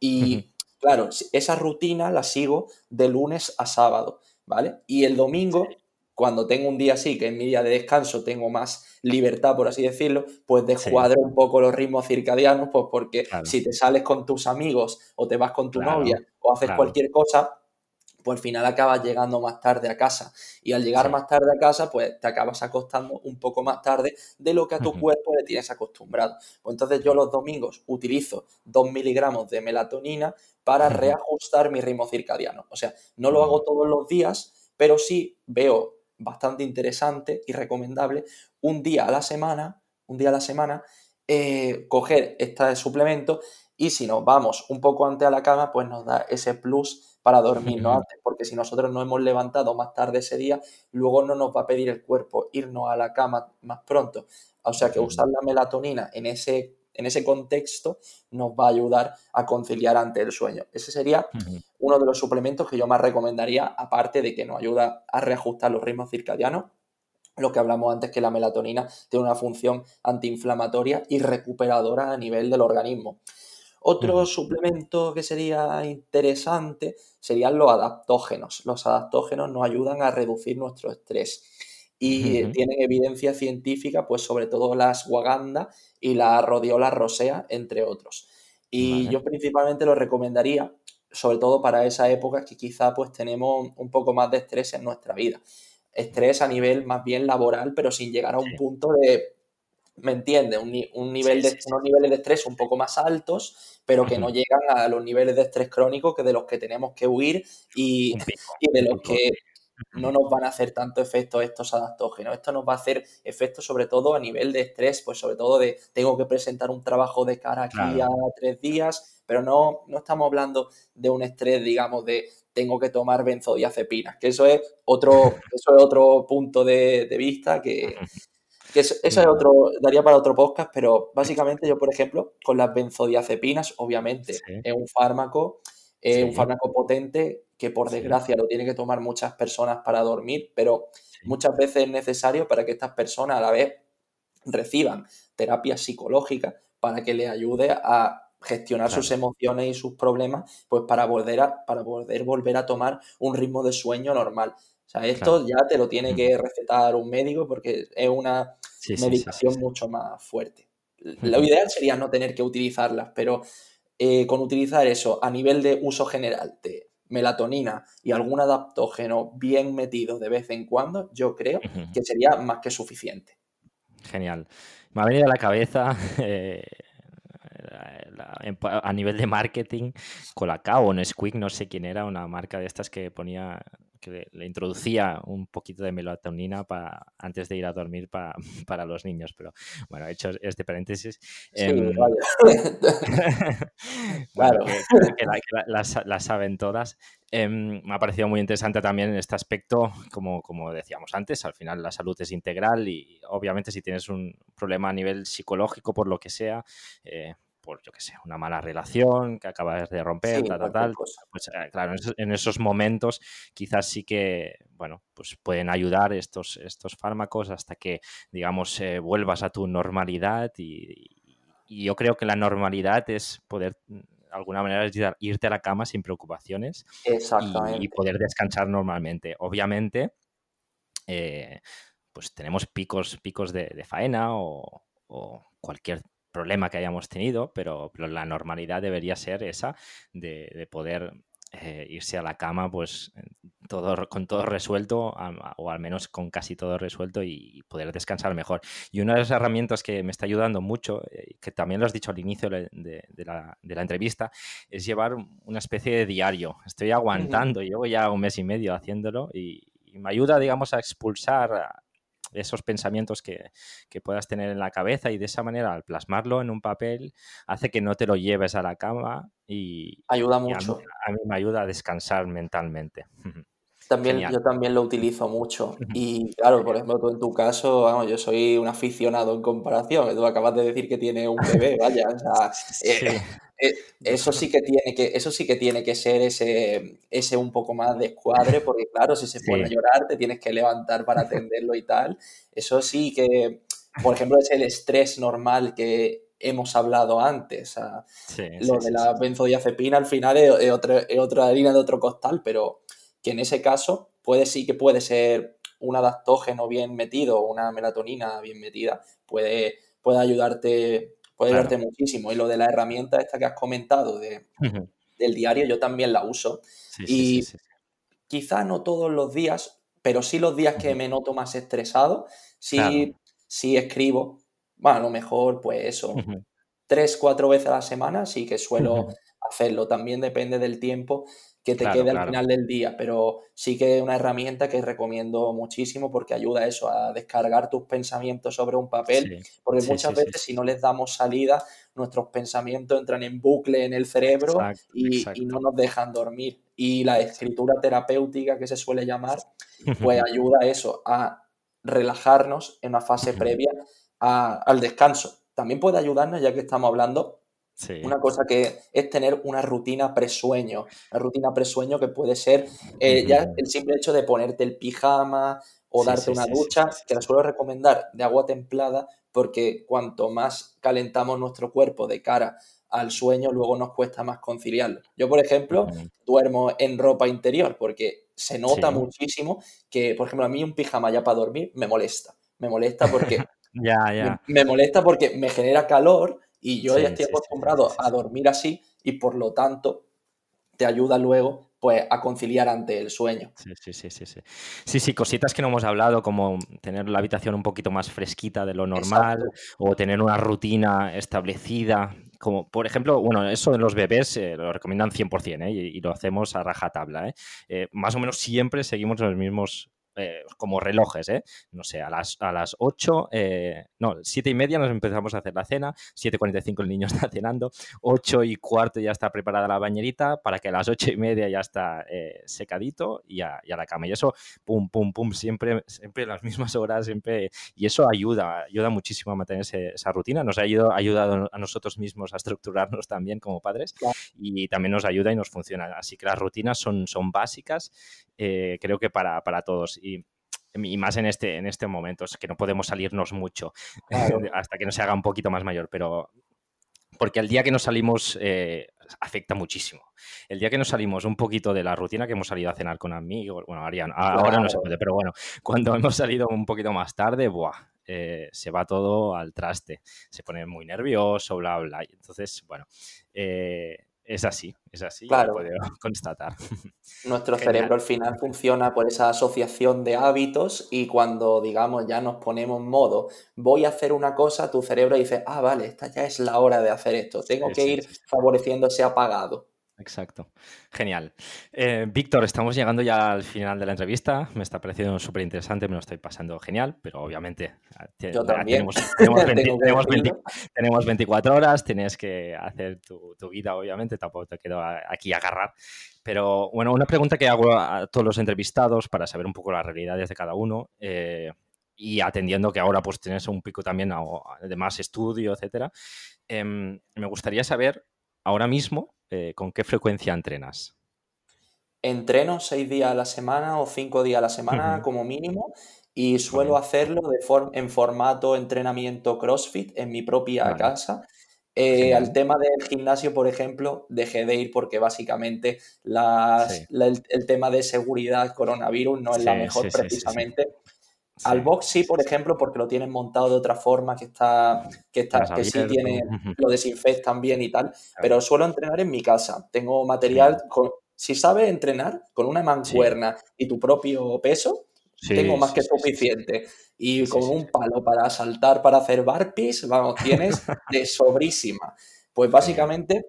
Y claro, esa rutina la sigo de lunes a sábado, ¿vale? Y el domingo cuando tengo un día así, que es mi día de descanso, tengo más libertad, por así decirlo, pues descuadro un poco los ritmos circadianos, pues porque si te sales con tus amigos o te vas con tu novia o haces cualquier cosa, pues al final acabas llegando más tarde a casa. Y al llegar más tarde a casa, pues te acabas acostando un poco más tarde de lo que a tu cuerpo le tienes acostumbrado. Pues entonces yo los domingos utilizo 2 miligramos de melatonina para reajustar mi ritmo circadiano. O sea, no lo hago todos los días, pero sí veo bastante interesante y recomendable un día a la semana, un día a la semana, eh, coger este suplemento y si nos vamos un poco antes a la cama, pues nos da ese plus para dormirnos antes, porque si nosotros nos hemos levantado más tarde ese día, luego no nos va a pedir el cuerpo irnos a la cama más pronto. O sea que usar la melatonina en ese en ese contexto nos va a ayudar a conciliar ante el sueño. Ese sería uno de los suplementos que yo más recomendaría, aparte de que nos ayuda a reajustar los ritmos circadianos. Lo que hablamos antes, que la melatonina tiene una función antiinflamatoria y recuperadora a nivel del organismo. Otro suplemento que sería interesante serían los adaptógenos. Los adaptógenos nos ayudan a reducir nuestro estrés y tienen evidencia científica, pues sobre todo la ashwagandha y la rhodiola rosea, entre otros. Y yo principalmente lo recomendaría, sobre todo para esa época que quizá pues tenemos un poco más de estrés en nuestra vida. Estrés a nivel más bien laboral, pero sin llegar a un punto de, ¿me entiendes? Un, nivel de, unos niveles de estrés un poco más altos, pero que no llegan a los niveles de estrés crónico que de los que tenemos que huir y, y de los que no nos van a hacer tanto efecto estos adaptógenos. Esto nos va a hacer efecto sobre todo a nivel de estrés, pues sobre todo de tengo que presentar un trabajo de cara aquí a tres días, pero no, no estamos hablando de un estrés, digamos, de tengo que tomar benzodiazepinas, que eso es otro, eso es otro punto de, vista que, eso, es otro, daría para otro podcast, pero básicamente yo, por ejemplo, con las benzodiazepinas, obviamente, es un fármaco, es un fármaco potente que por desgracia lo tienen que tomar muchas personas para dormir, pero muchas veces es necesario para que estas personas a la vez reciban terapia psicológica para que les ayude a gestionar sus emociones y sus problemas, pues para volver a, para poder volver a tomar un ritmo de sueño normal. O sea, esto ya te lo tiene que recetar un médico porque es una medicación mucho más fuerte. Lo ideal sería no tener que utilizarlas, pero eh, con utilizar eso a nivel de uso general de melatonina y algún adaptógeno bien metido de vez en cuando, yo creo que sería más que suficiente. Genial. Me ha venido a la cabeza eh, a nivel de marketing, Colacao o Nesquik, no sé quién era, una marca de estas que ponía, que le, introducía un poquito de melatonina para, antes de ir a dormir para, los niños. Pero bueno, hecho este paréntesis. Em, claro. que, las, saben todas. Em, me ha parecido muy interesante también en este aspecto, como, como decíamos antes, al final la salud es integral y obviamente si tienes un problema a nivel psicológico, por lo que sea, eh, por, yo qué sé, una mala relación que acabas de romper, tal, tal, pues eh, claro, en esos, momentos quizás sí que, bueno, pues pueden ayudar estos, estos fármacos hasta que, digamos, eh, vuelvas a tu normalidad y, yo creo que la normalidad es poder mm, de alguna manera irte a la cama sin preocupaciones y, poder descansar normalmente. Obviamente, eh, pues tenemos picos, picos de, faena o, o, cualquier problema que hayamos tenido, pero, la normalidad debería ser esa de, poder eh, irse a la cama pues todo, con todo resuelto o al menos con casi todo resuelto y, poder descansar mejor. Y una de las herramientas que me está ayudando mucho, eh, que también lo has dicho al inicio de, la, entrevista, es llevar una especie de diario. Estoy aguantando, llevo ya un mes y medio haciéndolo y, y me ayuda, digamos, a expulsar esos pensamientos que, puedas tener en la cabeza y de esa manera al plasmarlo en un papel hace que no te lo lleves a la cama y ayuda mucho. a, mí, me ayuda a descansar mentalmente. También, yo también lo utilizo mucho. Y claro, por ejemplo, tú en tu caso, vamos, yo soy un aficionado en comparación. Tú acabas de decir que tiene un bebé, vaya. O sea, eh, eh, eso sí que tiene que, eso sí que tiene que ser ese, ese un poco más de escuadre, porque claro, si se pone a llorar, te tienes que levantar para atenderlo y tal. Eso sí que, por ejemplo, es el estrés normal que hemos hablado antes. lo de la benzodiazepina al final es, otra, es otra harina de otro costal, pero que en ese caso puede sí que puede ser un adaptógeno bien metido, una melatonina bien metida, puede, puede ayudarte puede verte muchísimo. Y lo de la herramienta esta que has comentado de, del diario, yo también la uso. y quizá no todos los días, pero sí los días que me noto más estresado, sí, sí escribo. Bueno, a lo mejor, pues eso, tres, cuatro veces a la semana, sí que suelo hacerlo. También depende del tiempo que te quede al final del día, pero sí que es una herramienta que recomiendo muchísimo porque ayuda a eso, a descargar tus pensamientos sobre un papel, porque muchas veces si no les damos salida, nuestros pensamientos entran en bucle en el cerebro y, no nos dejan dormir. Y la escritura terapéutica que se suele llamar, pues ayuda a eso, a relajarnos en una fase previa al descanso. También puede ayudarnos, ya que estamos hablando, una cosa que es tener una rutina presueño, una rutina presueño que puede ser eh, ya el simple hecho de ponerte el pijama o darte una ducha, que la suelo recomendar de agua templada porque cuanto más calentamos nuestro cuerpo de cara al sueño, luego nos cuesta más conciliarlo. Yo, por ejemplo, duermo en ropa interior porque se nota muchísimo que, por ejemplo, a mí un pijama ya para dormir me molesta. Me molesta porque... me molesta porque me genera calor y yo ya estoy acostumbrado a dormir así y por lo tanto te ayuda luego pues a conciliar ante el sueño. Sí, sí, sí, sí, sí. Sí, sí, cositas que no hemos hablado, como tener la habitación un poquito más fresquita de lo normal, o tener una rutina establecida como por ejemplo, bueno, eso en los bebés eh, lo recomiendan 100% ¿eh? y, y, lo hacemos a rajatabla. ¿eh? ¿eh? más o menos siempre seguimos los mismos eh, como relojes, ¿eh? No sé, a las, a las 8, eh, no, 7 y media nos empezamos a hacer la cena, 7.45 el niño está cenando, 8 y cuarto ya está preparada la bañerita para que a las 8 y media ya está eh, secadito y a, y a, la cama. Y eso, pum, pum, pum, siempre, siempre las mismas horas, siempre. Y eso ayuda, ayuda muchísimo a mantener esa rutina. Nos ha ayudado, ayudado, a nosotros mismos a estructurarnos también como padres claro. y también nos ayuda y nos funciona. Así que las rutinas son, son básicas, eh, creo que para, para todos y, y, más en este, en este momento, es que no podemos salirnos mucho claro. hasta que no se haga un poquito más mayor, pero porque el día que nos salimos eh, afecta muchísimo. El día que nos salimos un poquito de la rutina, que hemos salido a cenar con amigos, bueno, Arián, ahora claro. no se puede, pero bueno, cuando hemos salido un poquito más tarde, ¡buah! Eh, se va todo al traste, se pone muy nervioso, bla, bla. Entonces, bueno, eh, es así, es así, claro. lo puedo constatar. Nuestro Genial. cerebro al final funciona por esa asociación de hábitos y cuando, digamos, ya nos ponemos en modo, voy a hacer una cosa, tu cerebro dice, ah, vale, esta ya es la hora de hacer esto, tengo sí, que sí, ir sí. favoreciendo ese apagado. Exacto. Genial. Eh, Víctor, estamos llegando ya al final de la entrevista. Me está pareciendo súper interesante, me lo estoy pasando genial, pero obviamente Yo también. Tenemos, tenemos, 20, tenemos, 20, tenemos, 24 horas, tienes que hacer tu, tu, vida, obviamente, tampoco te quedo aquí a agarrar. Pero bueno, una pregunta que hago a todos los entrevistados para saber un poco las realidades de cada uno. Eh, y atendiendo que ahora pues tienes un pico también de más estudio, etcétera. Eh, me gustaría saber ahora mismo eh, ¿con qué frecuencia entrenas? Entreno seis días a la semana o cinco días a la semana uh -huh. como mínimo y suelo hacerlo de for en formato entrenamiento CrossFit en mi propia vale. casa. Eh, al tema del gimnasio, por ejemplo, dejé de ir porque básicamente las, sí. la, el, el, tema de seguridad coronavirus no es sí, la mejor sí, precisamente. Sí. Al box sí, por ejemplo, porque lo tienen montado de otra forma, que está, que está, que sí tiene, lo desinfectan bien y tal, claro. pero suelo entrenar en mi casa. Tengo material, sí. con, si sabes entrenar con una mancuerna sí. y tu propio peso, tengo más que suficiente. Y con un palo para saltar, para hacer barpees, vamos, tienes de sobrísima. Pues básicamente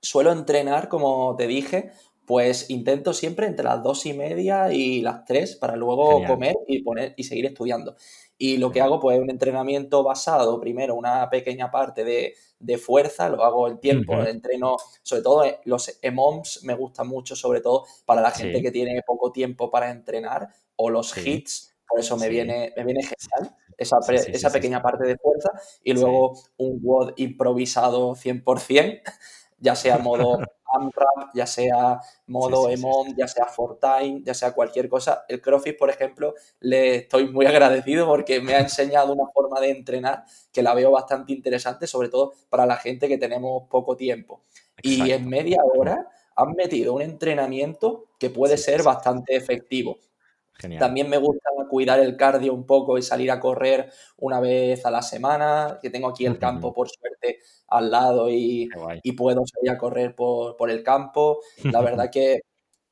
suelo entrenar, como te dije, pues intento siempre entre las dos y media y las tres para luego Genial. comer y, poner, y seguir estudiando. Y lo que hago, pues, es un entrenamiento basado, primero, una pequeña parte de, de fuerza, lo hago el tiempo, uh -huh. entreno, sobre todo eh, los EMOMs me gustan mucho, sobre todo para la gente sí. que tiene poco tiempo para entrenar, o los sí. hits, por eso me, sí. viene, me viene genial esa, pre, esa pequeña parte de fuerza, y luego un WOD improvisado 100%, ya sea modo AMRAP, ya sea modo sí, sí, EMOM, sí, ya sea Fortime, ya sea cualquier cosa. El CrossFit, por ejemplo, le estoy muy agradecido porque me ha enseñado una forma de entrenar que la veo bastante interesante, sobre todo para la gente que tenemos poco tiempo. Exacto. Y en media hora han metido un entrenamiento que puede ser bastante efectivo. Genial. También me gusta cuidar el cardio un poco y salir a correr una vez a la semana, que tengo aquí el campo por suerte al lado y, y puedo salir a correr por, por, el campo. La verdad que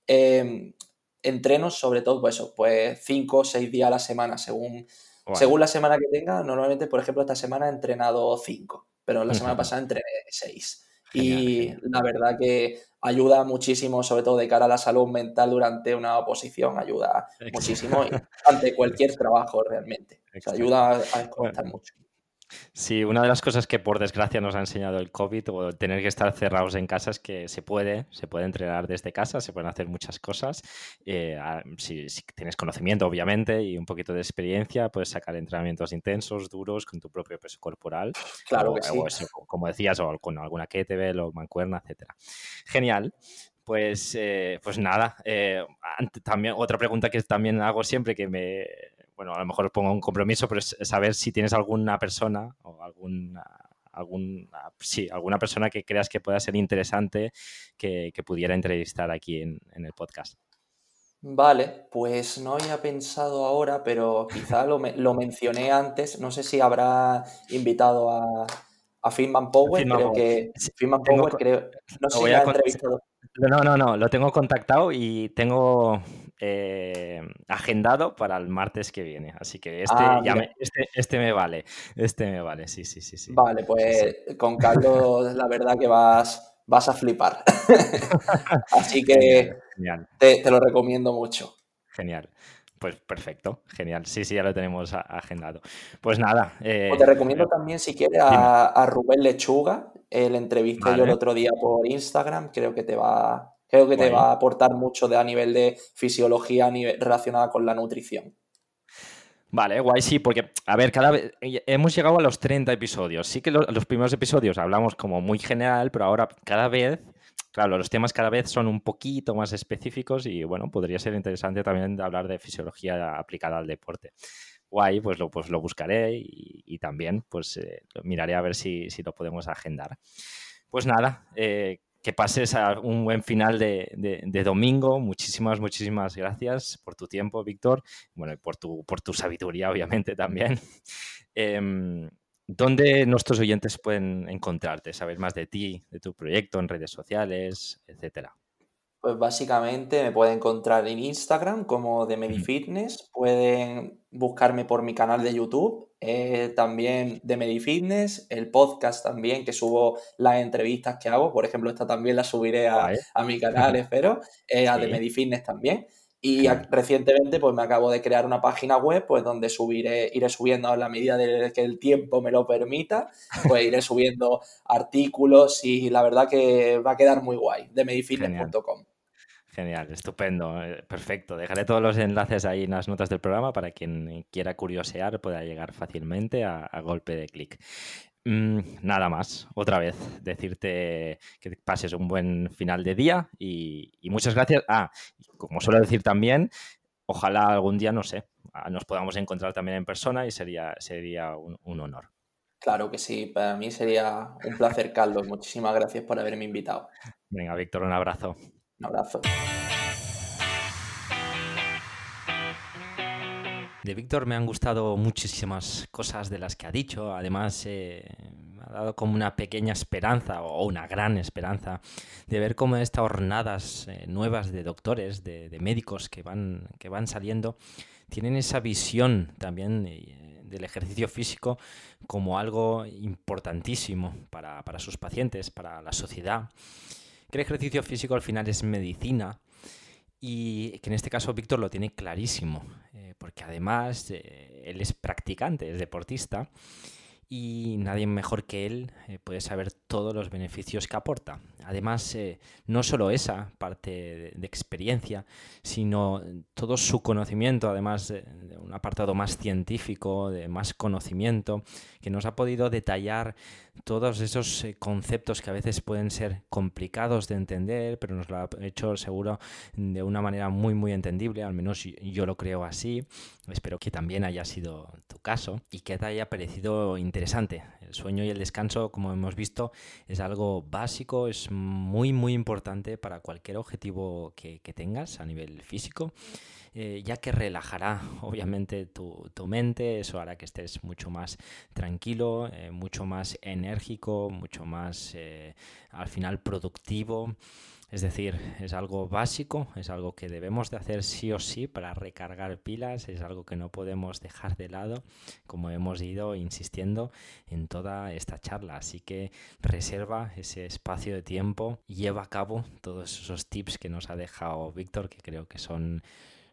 eh, entreno sobre todo pues eso, pues cinco o seis días a la semana según, según la semana que tenga. Normalmente, por ejemplo, esta semana he entrenado cinco, pero la semana pasada entrené seis. Genial, y genial. la verdad que ayuda muchísimo, sobre todo de cara a la salud mental durante una oposición, ayuda Exacto. muchísimo ante cualquier trabajo realmente. O sea, ayuda a desconectar bueno. mucho. Sí, una de las cosas que por desgracia nos ha enseñado el COVID o tener que estar cerrados en casa es que se puede, se puede entrenar desde casa, se pueden hacer muchas cosas. Eh, si, si, tienes conocimiento, obviamente, y un poquito de experiencia, puedes sacar entrenamientos intensos, duros, con tu propio peso corporal. Claro o, que sí. O eso, como decías, o con alguna kettlebell o mancuerna, etcétera. Genial. Pues, eh, pues nada, eh, también otra pregunta que también hago siempre que me, bueno, a lo mejor pongo un compromiso, pero es saber si tienes alguna persona o alguna, algún, sí, alguna persona que creas que pueda ser interesante que, que pudiera entrevistar aquí en, en, el podcast. Vale, pues no había pensado ahora, pero quizá lo, me, lo mencioné antes. No sé si habrá invitado a, a Finman Power. Finman creo que Finman Power, creo, no sé si ha entrevistado. No, no, no, lo tengo contactado y tengo eh, agendado para el martes que viene. Así que este, Ah, ya me, este, este me vale. Este me vale, sí, sí, sí, sí. Vale, Sí, sí. pues con Carlos la verdad que vas, vas a flipar. Así que te, te lo recomiendo mucho. genial. Pues perfecto, genial. Sí, sí, ya lo tenemos agendado. Pues nada, O te eh, recomiendo eh, también, si quieres, a, a Rubén Lechuga. Eh, le entrevisté yo el otro día por Instagram. Creo que te va, creo que te va a aportar mucho de, a nivel de fisiología a nivel, relacionada con la nutrición. Vale, guay, sí, porque, a ver, cada vez hemos llegado a los 30 episodios. Sí que lo- los primeros episodios hablamos como muy general, pero ahora cada vez, claro, los temas cada vez son un poquito más específicos y bueno, podría ser interesante también hablar de fisiología aplicada al deporte. Guay, pues lo, pues lo buscaré y, y también pues eh, miraré a ver si, si lo podemos agendar. Pues nada, eh, que pases a un buen final de, domingo. Muchísimas, muchísimas gracias por tu tiempo, Víctor. Bueno, y por tu, por tu sabiduría, obviamente, también. Em, ¿dónde nuestros oyentes pueden encontrarte? Saber más de ti, de tu proyecto en redes sociales, etcétera. Pues básicamente me pueden encontrar en Instagram como de Ujú. Medifitness, pueden buscarme por mi canal de YouTube, eh, también de Medifitness, el podcast también, que subo las entrevistas que hago, por ejemplo, esta también la subiré a, a mi canal, espero, eh, a de Sí, Medifitness también. Y a- recientemente pues me acabo de crear una página web pues donde subiré, iré subiendo a la medida de que el tiempo me lo permita, pues iré subiendo artículos y la verdad que va a quedar muy guay, de medifitness.com. Genial, estupendo, eh, perfecto. Dejaré todos los enlaces ahí en las notas del programa para quien quiera curiosear pueda llegar fácilmente a, a golpe de clic. Mm, nada más, otra vez, decirte que pases un buen final de día y, y muchas gracias. Ah, como suelo decir también, ojalá algún día, no sé, nos podamos encontrar también en persona y sería, sería un, un honor. Claro que sí, para mí sería un placer, Carlos. Muchísimas gracias por haberme invitado. Venga, Víctor, un abrazo. Abrazo. De Víctor me han gustado muchísimas cosas de las que ha dicho. Además, eh, me ha dado como una pequeña esperanza o una gran esperanza de ver cómo estas jornadas eh, nuevas de doctores, de, médicos que van, que van saliendo, tienen esa visión también eh, del ejercicio físico como algo importantísimo para sus pacientes, para la sociedad. Que el ejercicio físico al final es medicina y que en este caso Víctor lo tiene clarísimo, eh, porque además eh, él es practicante, es deportista, y nadie mejor que él eh, puede saber todos los beneficios que aporta. Además, eh, no solo esa parte de, experiencia, sino todo su conocimiento, además de, un apartado más científico, de más conocimiento, que nos ha podido detallar todos esos eh, conceptos que a veces pueden ser complicados de entender, pero nos lo ha hecho seguro de una manera muy, muy entendible, al menos yo lo creo así. Espero que también haya sido tu caso y que te haya parecido interesante. El sueño y el descanso, como hemos visto, es algo básico, es muy, muy importante para cualquier objetivo que, tengas a nivel físico. Eh, ya que relajará obviamente tu, tu, mente, eso hará que estés mucho más tranquilo, eh, mucho más enérgico, mucho más eh, al final productivo. Es decir, es algo básico, es algo que debemos de hacer sí o sí para recargar pilas, es algo que no podemos dejar de lado, como hemos ido insistiendo en toda esta charla. Así que reserva ese espacio de tiempo lleva a cabo todos esos tips que nos ha dejado Víctor, que creo que son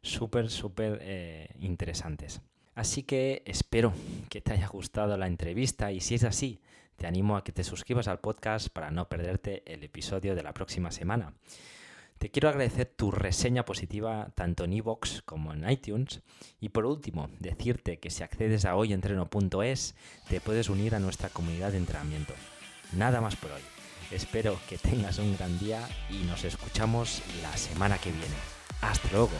súper, súper eh, interesantes. Así que espero que te haya gustado la entrevista y si es así, te animo a que te suscribas al podcast para no perderte el episodio de la próxima semana. Te quiero agradecer tu reseña positiva tanto en iVoox como en iTunes. Y por último, decirte que si accedes a hoyentreno.es te puedes unir a nuestra comunidad de entrenamiento. Nada más por hoy. Espero que tengas un gran día y nos escuchamos la semana que viene. Hasta luego.